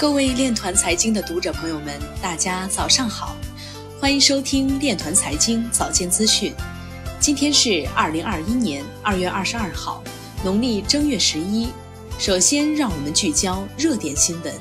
各位链团财经的读者朋友们，大家早上好，欢迎收听链团财经早间资讯。今天是二零二一年二月二十二号，农历正月十一。首先，让我们聚焦热点新闻。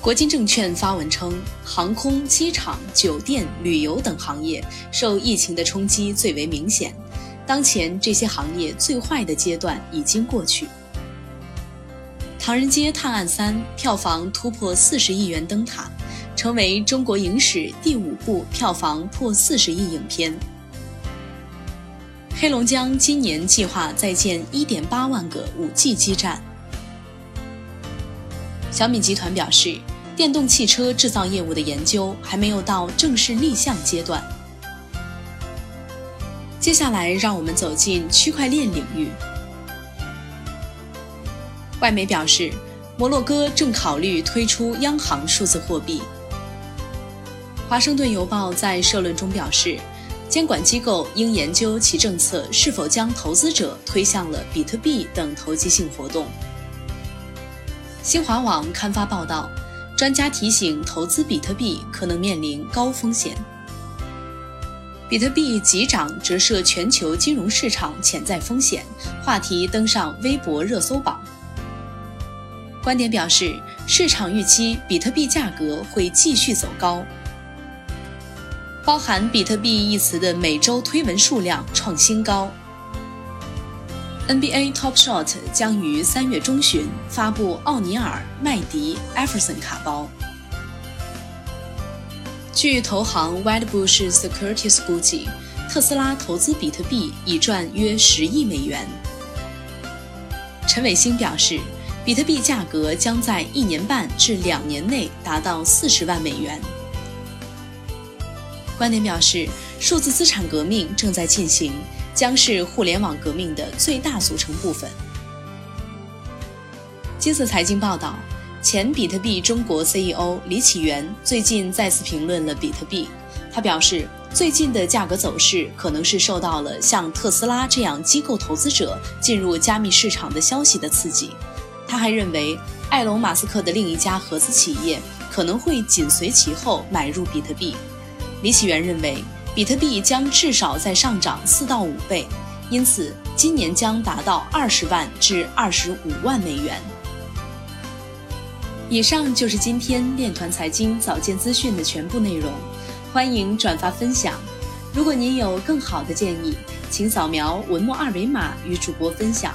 国金证券发文称，航空、机场、酒店、旅游等行业受疫情的冲击最为明显，当前这些行业最坏的阶段已经过去。《唐人街探案三》票房突破四十亿元灯塔，成为中国影史第五部票房破四十亿影片。黑龙江今年计划再建一点八万个五 G 基站。小米集团表示，电动汽车制造业务的研究还没有到正式立项阶段。接下来，让我们走进区块链领域。外媒表示，摩洛哥正考虑推出央行数字货币。华盛顿邮报在社论中表示，监管机构应研究其政策是否将投资者推向了比特币等投机性活动。新华网刊发报道，专家提醒，投资比特币可能面临高风险。比特币急涨折射全球金融市场潜在风险，话题登上微博热搜榜。观点表示，市场预期比特币价格会继续走高。包含“比特币”一词的每周推文数量创新高。NBA Top Shot 将于三月中旬发布奥尼尔、麦迪、艾弗森卡包。据投行 Wedbush Securities 估计，特斯拉投资比特币已赚约十亿美元。陈伟星表示。比特币价格将在一年半至两年内达到四十万美元。观点表示，数字资产革命正在进行，将是互联网革命的最大组成部分。金色财经报道，前比特币中国 CEO 李启源最近再次评论了比特币。他表示，最近的价格走势可能是受到了像特斯拉这样机构投资者进入加密市场的消息的刺激。他还认为，埃隆·马斯克的另一家合资企业可能会紧随其后买入比特币。李启源认为，比特币将至少再上涨四到五倍，因此今年将达到二十万至二十五万美元。以上就是今天链团财经早间资讯的全部内容，欢迎转发分享。如果您有更好的建议，请扫描文末二维码与主播分享。